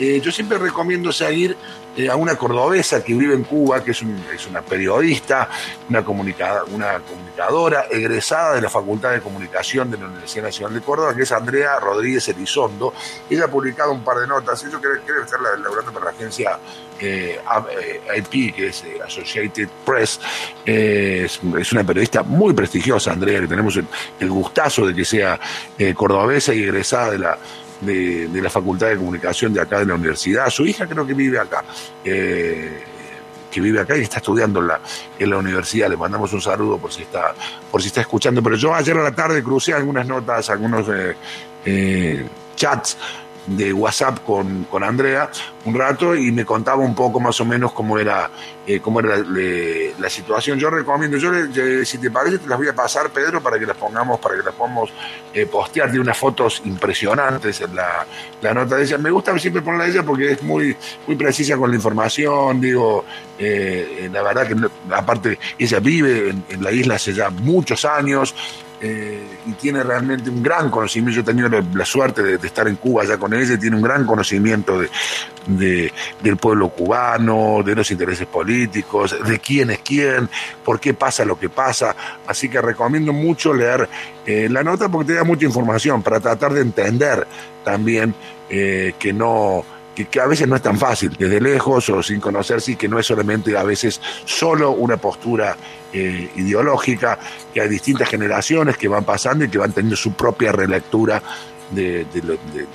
Eh, yo siempre recomiendo seguir eh, a una cordobesa que vive en Cuba, que es, una periodista, una, una comunicadora egresada de la Facultad de Comunicación de la Universidad Nacional de Córdoba, que es Andrea Rodríguez Elizondo. Ella ha publicado un par de notas, ella quiere, quiere estar laborando para la agencia eh, IP, que es eh, Associated Press. Es, una periodista muy prestigiosa, Andrea, que tenemos el gustazo de que sea cordobesa y egresada de la de, la Facultad de Comunicación de acá de la universidad. Su hija creo que vive acá. Eh, que vive acá y está estudiando en la, universidad. Le mandamos un saludo por si está, por si está escuchando. Pero yo ayer a la tarde crucé algunas notas, algunos eh, eh, chats de WhatsApp con, con, Andrea un rato y me contaba un poco más o menos cómo era, eh, cómo era la, situación. Yo recomiendo, yo si te parece, te las voy a pasar, Pedro, para que las pongamos, para que las podamos eh, postear de unas fotos impresionantes en la, la, nota de ella. Me gusta siempre ponerla de ella porque es muy, muy precisa con la información, digo, eh, la verdad que aparte ella vive en, en la isla hace ya muchos años, eh, y tiene realmente un gran conocimiento. Yo he tenido la, suerte de, estar en Cuba ya con ella, tiene un gran conocimiento de, del pueblo cubano, de los intereses políticos, de quién es quién, por qué pasa lo que pasa. Así que recomiendo mucho leer eh, la nota porque te da mucha información para tratar de entender también eh, que no que, a veces no es tan fácil, desde lejos o sin conocerse, y que no es solamente a veces solo una postura eh, ideológica, que hay distintas generaciones que van pasando y que van teniendo su propia relectura de,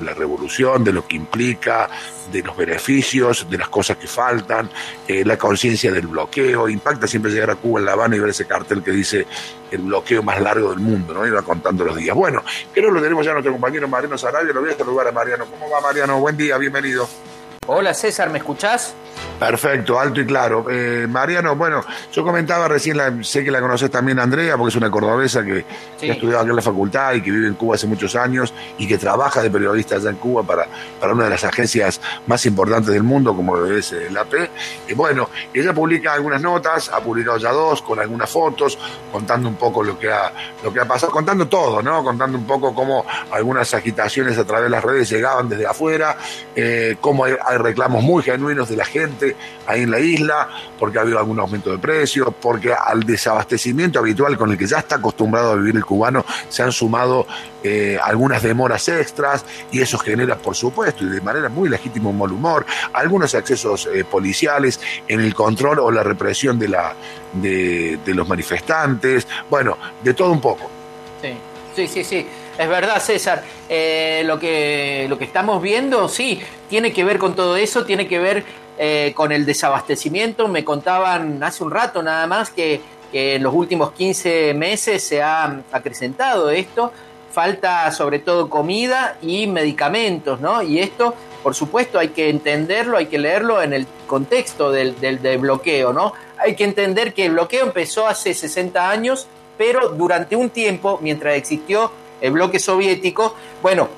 la revolución, de lo que implica, de los beneficios, de las cosas que faltan, eh, la conciencia del bloqueo. Impacta siempre llegar a Cuba en La Habana y ver ese cartel que dice el bloqueo más largo del mundo, ¿no? Va contando los días. Bueno, creo que lo tenemos ya nuestro compañero Mariano Sarabia, lo voy a saludar a Mariano. ¿Cómo va Mariano? Buen día, bienvenido. Hola César, ¿me escuchás? Perfecto, alto y claro. Eh, Mariano, bueno, yo comentaba recién, sé que la conoces también Andrea, porque es una cordobesa que, ha estudiado aquí en la facultad y que vive en Cuba hace muchos años y que trabaja de periodista allá en Cuba para, para una de las agencias más importantes del mundo, como es eh, la AP. Y bueno, ella publica algunas notas, ha publicado ya dos, con algunas fotos, contando un poco lo que ha, lo que ha pasado, contando todo, ¿no? Contando un poco cómo algunas agitaciones a través de las redes llegaban desde afuera, eh, cómo hay reclamos muy genuinos de la gente ahí en la isla, porque ha habido algún aumento de precios, porque al desabastecimiento habitual con el que ya está acostumbrado a vivir el cubano se han sumado eh, algunas demoras extras y eso genera, por supuesto, y de manera muy legítima un mal humor, algunos excesos eh, policiales en el control o la represión de, la, de los manifestantes, bueno, de todo un poco. Sí, sí, sí, sí. Es verdad, César. Eh, lo, que, lo que estamos viendo, sí, tiene que ver con todo eso, tiene que ver eh, con el desabastecimiento. Me contaban hace un rato nada más que, en los últimos 15 meses se ha acrecentado esto. Falta sobre todo comida y medicamentos, ¿no? Y esto, por supuesto, hay que entenderlo, hay que leerlo en el contexto del, del, bloqueo, ¿no? Hay que entender que el bloqueo empezó hace 60 años, pero durante un tiempo, mientras existió el bloque soviético, bueno,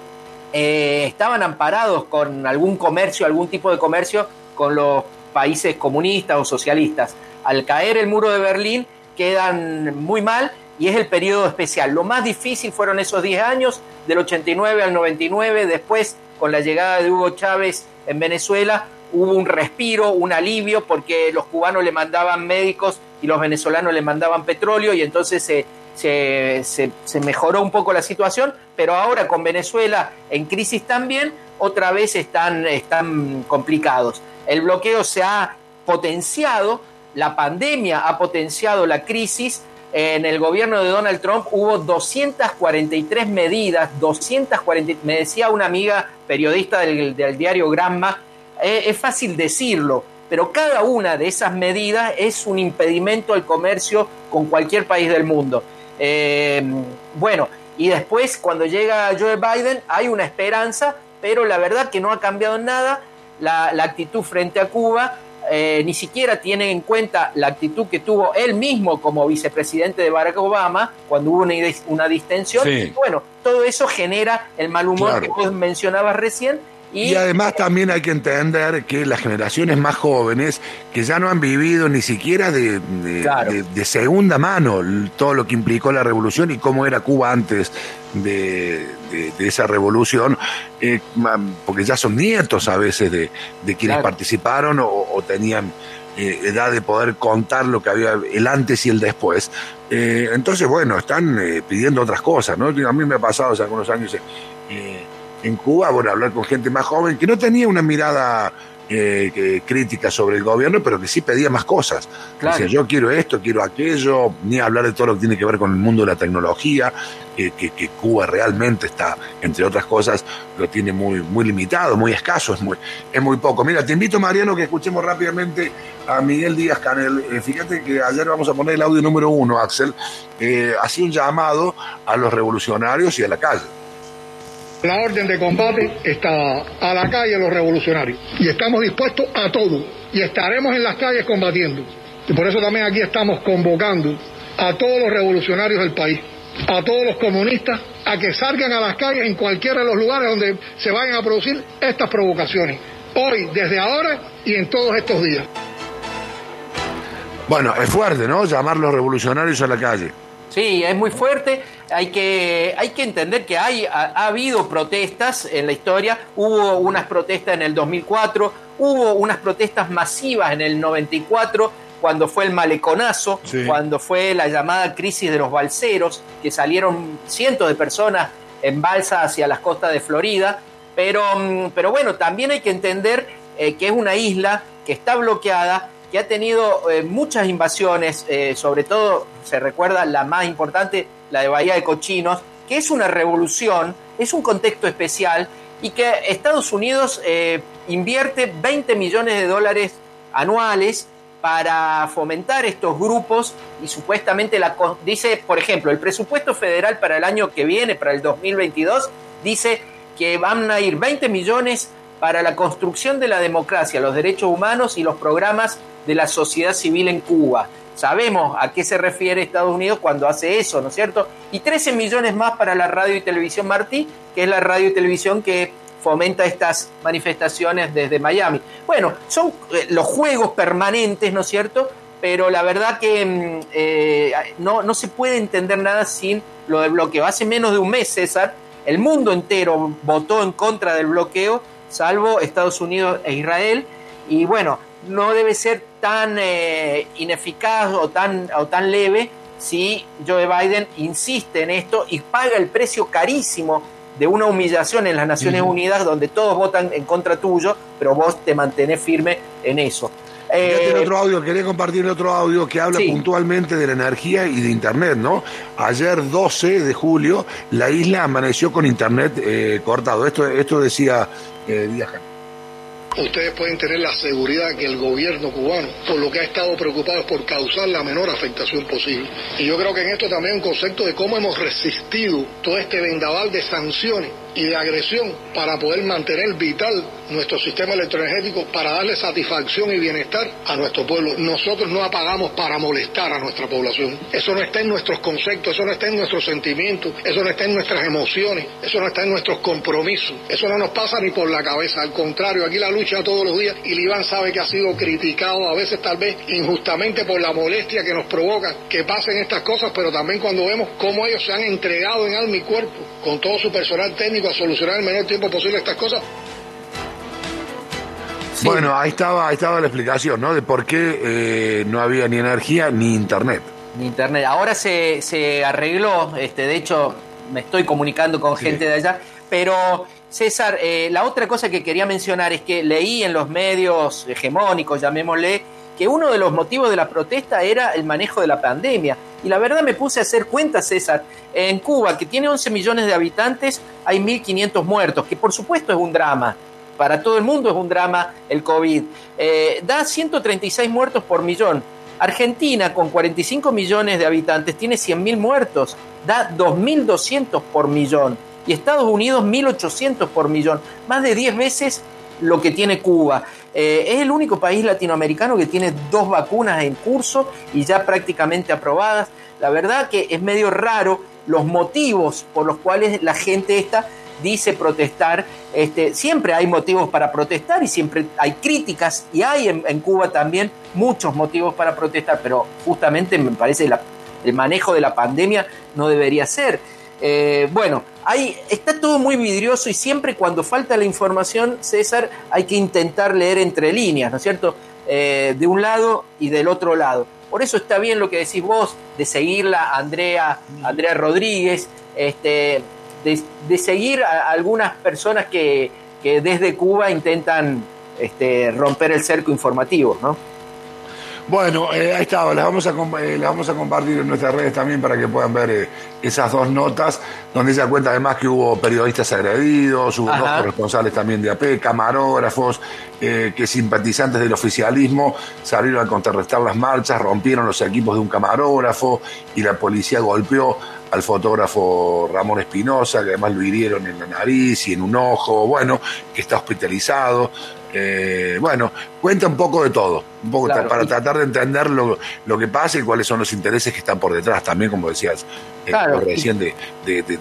eh, estaban amparados con algún comercio, algún tipo de comercio con los países comunistas o socialistas. Al caer el muro de Berlín quedan muy mal y es el periodo especial. Lo más difícil fueron esos 10 años, del 89 al 99, después con la llegada de Hugo Chávez en Venezuela hubo un respiro, un alivio, porque los cubanos le mandaban médicos y los venezolanos le mandaban petróleo y entonces se se, mejoró un poco la situación, pero ahora con Venezuela en crisis también, otra vez están, están complicados. El bloqueo se ha potenciado, la pandemia ha potenciado la crisis. En el gobierno de Donald Trump hubo 243 medidas, 240, me decía una amiga periodista del, diario Gramma, eh, es fácil decirlo, pero cada una de esas medidas es un impedimento al comercio con cualquier país del mundo. Eh, bueno, y después cuando llega Joe Biden hay una esperanza, pero la verdad que no ha cambiado nada la, actitud frente a Cuba. Eh, ni siquiera tiene en cuenta la actitud que tuvo él mismo como vicepresidente de Barack Obama cuando hubo una, distensión. bueno, todo eso genera el mal humor que vos mencionabas recién Y, además también hay que entender que las generaciones más jóvenes, que ya no han vivido ni siquiera de, de, segunda mano todo lo que implicó la revolución y cómo era Cuba antes de, esa revolución, eh, porque ya son nietos a veces de, quienes participaron o, tenían eh, edad de poder contar lo que había el antes y el después. Eh, entonces, bueno, están pidiendo otras cosas, ¿no? A mí me ha pasado hace algunos años en Cuba, bueno, hablar con gente más joven que no tenía una mirada eh, crítica sobre el gobierno, pero que sí pedía más cosas. Decía, yo quiero esto, quiero aquello, ni hablar de todo lo que tiene que ver con el mundo de la tecnología, que, Cuba realmente está, entre otras cosas, lo tiene muy, muy limitado, muy escaso, es muy, es muy poco. Mira, te invito, Mariano, que escuchemos rápidamente a Miguel Díaz Canel. Eh, fíjate que ayer vamos a poner el audio número uno, Axel, eh, hacía un llamado a los revolucionarios y a la calle. La orden de combate está a la calle los revolucionarios y estamos dispuestos a todo y estaremos en las calles combatiendo. Y por eso también aquí estamos convocando a todos los revolucionarios del país, a todos los comunistas, a que salgan a las calles en cualquiera de los lugares donde se vayan a producir estas provocaciones. Hoy, desde ahora y en todos estos días. Bueno, es fuerte, ¿no? Llamar los revolucionarios a la calle. Sí, es muy fuerte. Hay que, hay que entender que hay, ha, habido protestas en la historia. Hubo unas protestas en el 2004, hubo unas protestas masivas en el 94, cuando fue el maleconazo, cuando fue la llamada crisis de los balseros, que salieron cientos de personas en balsa hacia las costas de Florida. Pero, mm, pero bueno, también hay que entender eh, que es una isla que está bloqueada que ha tenido eh, muchas invasiones, eh, sobre todo se recuerda la más importante, la de Bahía de Cochinos, que es una revolución, es un contexto especial y que Estados Unidos eh, invierte 20 millones de dólares anuales para fomentar estos grupos y supuestamente la, dice, por ejemplo, el presupuesto federal para el año que viene, para el 2022, dice que van a ir 20 millones para la construcción de la democracia, los derechos humanos y los programas de la sociedad civil en Cuba. Sabemos a qué se refiere Estados Unidos cuando hace eso, ¿no es cierto? Y 13 millones más para la radio y televisión Martí, que es la radio y televisión que fomenta estas manifestaciones desde Miami. Bueno, son eh, los juegos permanentes, ¿no es cierto? Pero la verdad que mm, eh, no, no se puede entender nada sin lo del bloqueo. Hace menos de un mes, César, el mundo entero votó en contra del bloqueo, salvo Estados Unidos e Israel. Y bueno, no debe ser tan eh, ineficaz o tan, o tan leve si Joe Biden insiste en esto y paga el precio carísimo de una humillación en las Naciones Unidas donde todos votan en contra tuyo, pero vos te mantenés firme en eso. Eh, otro audio, quería compartir otro audio que habla puntualmente de la energía y de Internet, ¿no? Ayer 12 de julio la isla amaneció con Internet eh, cortado. Esto, esto decía eh, Díaz ustedes pueden tener la seguridad que el gobierno cubano, por lo que ha estado preocupado, es por causar la menor afectación posible. Y yo creo que en esto también hay un concepto de cómo hemos resistido todo este vendaval de sanciones y de agresión para poder mantener vital nuestro sistema electroenergético, para darle satisfacción y bienestar a nuestro pueblo. Nosotros no apagamos para molestar a nuestra población. Eso no está en nuestros conceptos, eso no está en nuestros sentimientos, eso no está en nuestras emociones, eso no está en nuestros compromisos. Eso no nos pasa ni por la cabeza. Al contrario, aquí la lucha todos los días y Iván sabe que ha sido criticado a veces tal vez injustamente por la molestia que nos provoca que pasen estas cosas, pero también cuando vemos cómo ellos se han entregado en alma y cuerpo con todo su personal técnico solucionar en el menor tiempo posible estas cosas. Bueno, ahí estaba, ahí estaba la explicación, ¿no? De por qué eh, no había ni energía ni internet. Ni internet. Ahora se, se arregló, este, de hecho, me estoy comunicando con gente de allá, pero César, eh, la otra cosa que quería mencionar es que leí en los medios hegemónicos, llamémosle, que uno de los motivos de la protesta era el manejo de la pandemia. Y la verdad me puse a hacer cuentas, César. En Cuba, que tiene 11 millones de habitantes, hay 1.500 muertos, que por supuesto es un drama. Para todo el mundo es un drama el COVID. Eh, da 136 muertos por millón. Argentina, con 45 millones de habitantes, tiene 100.000 muertos. Da 2.200 por millón. Y Estados Unidos 1.800 por millón. Más de 10 veces lo que tiene Cuba. Eh, es el único país latinoamericano que tiene dos vacunas en curso y ya prácticamente aprobadas. La verdad que es medio raro los motivos por los cuales la gente esta dice protestar este, siempre hay motivos para protestar y siempre hay críticas y hay en, Cuba también muchos motivos para protestar, pero justamente me parece la, el manejo de la pandemia no debería ser. Eh, bueno, ahí está todo muy vidrioso y siempre cuando falta la información, César, hay que intentar leer entre líneas, ¿no es cierto? Eh, de un lado y del otro lado. Por eso está bien lo que decís vos, de seguirla Andrea, Andrea Rodríguez, este, de, seguir a algunas personas que, que desde Cuba intentan este, romper el cerco informativo, ¿no? Bueno, eh, ahí está, las vamos, a, eh, vamos a compartir en nuestras redes también para que puedan ver eh, esas dos notas, donde se da cuenta además que hubo periodistas agredidos, hubo dos corresponsales también de AP, camarógrafos, que simpatizantes del oficialismo salieron a contrarrestar las marchas, rompieron los equipos de un camarógrafo y la policía golpeó al fotógrafo Ramón Espinosa, que además lo hirieron en la nariz y en un ojo, bueno, que está hospitalizado. Eh, bueno, cuenta un poco de todo, un poco para tratar de entender lo, que pasa y cuáles son los intereses que están por detrás también, como decías eh, recién, de,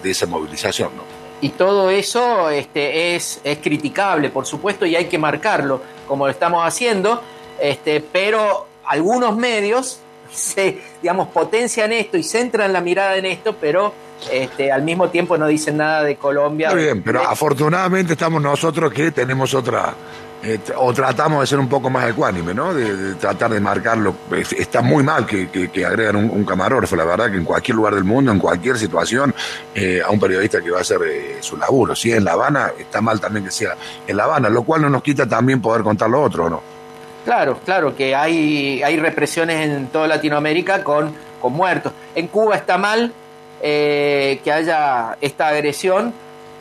esa movilización. ¿no? Y todo eso este, es, es criticable, por supuesto, y hay que marcarlo, como lo estamos haciendo, este, pero algunos medios se, digamos, potencian esto y centran la mirada en esto, pero este, al mismo tiempo no dicen nada de Colombia. Muy bien, pero afortunadamente estamos nosotros que tenemos otra eh, o tratamos de ser un poco más ecuánime, ¿no? De, tratar de marcarlo. Está muy mal que, que, agregan un, camarógrafo, la verdad, que en cualquier lugar del mundo, en cualquier situación, eh, a un periodista que va a hacer eh, su laburo. Si es en La Habana, está mal también que sea en La Habana, lo cual no nos quita también poder contar lo otro, ¿no? Claro, claro, que hay, hay represiones en toda Latinoamérica con, con muertos. En Cuba está mal que haya esta agresión,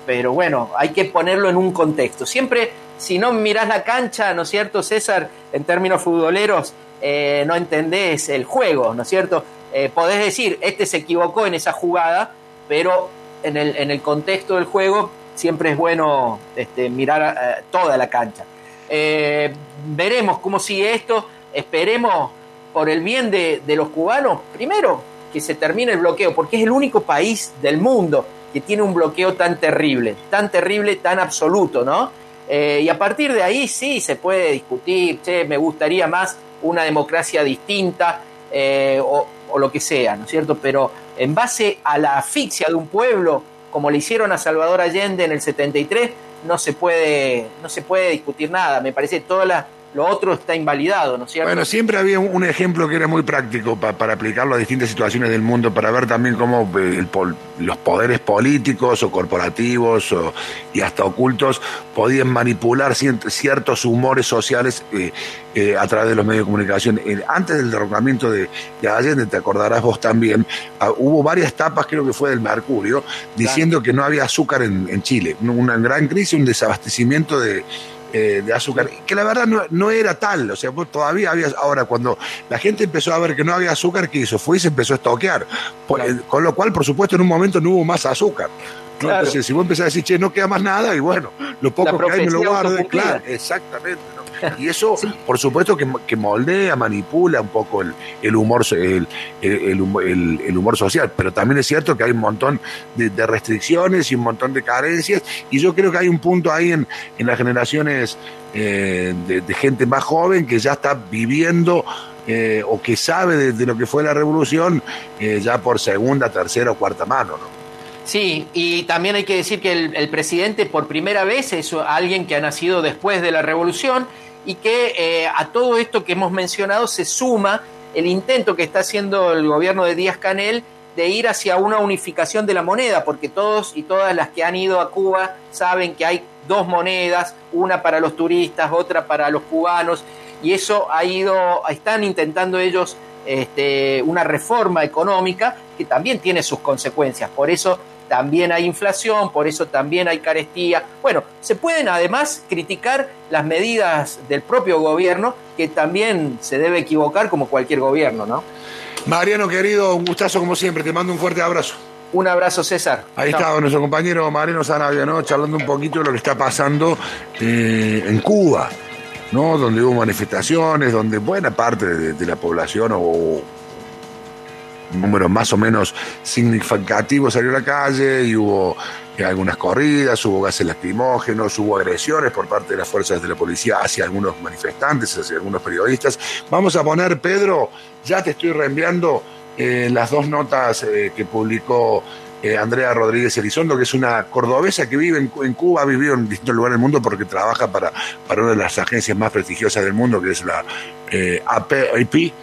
pero bueno, hay que ponerlo en un contexto. Siempre si no mirás la cancha, ¿no es cierto, César? En términos futboleros, eh, no entendés el juego, ¿no es cierto? Eh, podés decir, este se equivocó en esa jugada, pero en el, en el contexto del juego siempre es bueno este, mirar eh, toda la cancha. Veremos cómo sigue esto, esperemos por el bien de, los cubanos, primero que se termine el bloqueo, porque es el único país del mundo que tiene un bloqueo tan terrible, tan terrible, tan absoluto, ¿no? Eh, y a partir de ahí sí se puede discutir, che, me gustaría más una democracia distinta eh, o, lo que sea, ¿no es cierto? Pero en base a la asfixia de un pueblo, como le hicieron a Salvador Allende en el 73, no se puede, no se puede discutir nada. Me parece que toda la, lo otro está invalidado, ¿no es cierto? Bueno, siempre había un, ejemplo que era muy práctico para aplicarlo a distintas situaciones del mundo, para ver también cómo eh, los poderes políticos o corporativos y hasta ocultos podían manipular ciertos humores sociales eh, eh, a través de los medios de comunicación. antes del derrocamiento de, Allende, te acordarás vos también, ah, hubo varias tapas, creo que fue del Mercurio, diciendo que no había azúcar en Chile. Una gran crisis, un desabastecimiento de eh, de azúcar, que la verdad no, era tal, o sea, todavía había, ahora cuando la gente empezó a ver que no había azúcar, ¿qué hizo? Fue y se empezó a estoquear, eh, con lo cual, por supuesto, en un momento no hubo más azúcar. Entonces, si vos empezás a decir, che, no queda más nada, y bueno, lo poco que hay me lo guardo, claro, exactamente. Y eso, por supuesto, que, moldea, manipula un poco el, humor, el, el, humor social. Pero también es cierto que hay un montón de, restricciones y un montón de carencias. Y yo creo que hay un punto ahí en, en las generaciones eh, de, gente más joven que ya está viviendo eh, o que sabe de, lo que fue la revolución eh, ya por segunda, tercera o cuarta mano. ¿no? Sí, y también hay que decir que el, el, presidente por primera vez es alguien que ha nacido después de la revolución y que eh, a todo esto que hemos mencionado se suma el intento que está haciendo el gobierno de Díaz Canel de ir hacia una unificación de la moneda, porque todos y todas las que han ido a Cuba saben que hay dos monedas, una para los turistas, otra para los cubanos, y eso ha ido, están intentando ellos este, una reforma económica que también tiene sus consecuencias. Por eso también hay inflación, por eso también hay carestía. Bueno, se pueden además criticar las medidas del propio gobierno, que también se debe equivocar como cualquier gobierno, ¿no? Mariano, querido, un gustazo como siempre, te mando un fuerte abrazo. Un abrazo, César. Ahí está nuestro compañero Mariano Sanabia, ¿no? Charlando un poquito de lo que está pasando eh, en Cuba, ¿no? Donde hubo manifestaciones, donde buena parte de la población o número más o menos significativo salió a la calle y hubo algunas corridas, hubo gases lacrimógenos, hubo agresiones por parte de las fuerzas de la policía hacia algunos manifestantes, hacia algunos periodistas. Vamos a poner, Pedro, ya te estoy reenviando eh, las dos notas eh, que publicó eh, Andrea Rodríguez Elizondo, que es una cordobesa que vive en, Cuba, ha vivido en distintos lugares del mundo porque trabaja para, una de las agencias más prestigiosas del mundo, que es la AP,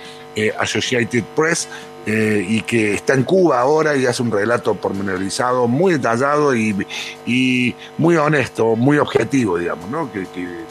Associated Press, eh, y que está en Cuba ahora y hace un relato pormenorizado, muy detallado y, y muy honesto, muy objetivo, digamos, ¿no? Que,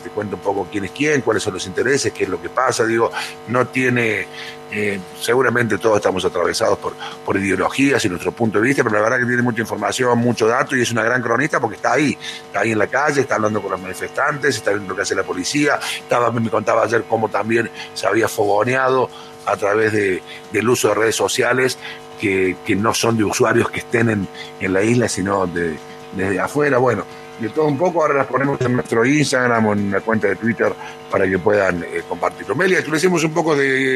te cuenta un poco quién es quién, cuáles son los intereses, qué es lo que pasa, digo, no tiene, eh, seguramente todos estamos atravesados por, ideologías y nuestro punto de vista, pero la verdad que tiene mucha información, mucho dato y es una gran cronista porque está ahí, está ahí en la calle, está hablando con los manifestantes, está viendo lo que hace la policía, estaba, me contaba ayer cómo también se había fogoneado a través de, del uso de redes sociales que, no son de usuarios que estén en, en la isla, sino de, desde afuera. Bueno, de todo un poco, ahora las ponemos en nuestro Instagram o en la cuenta de Twitter para que puedan eh, compartirlo. Melia, tú le decimos un poco de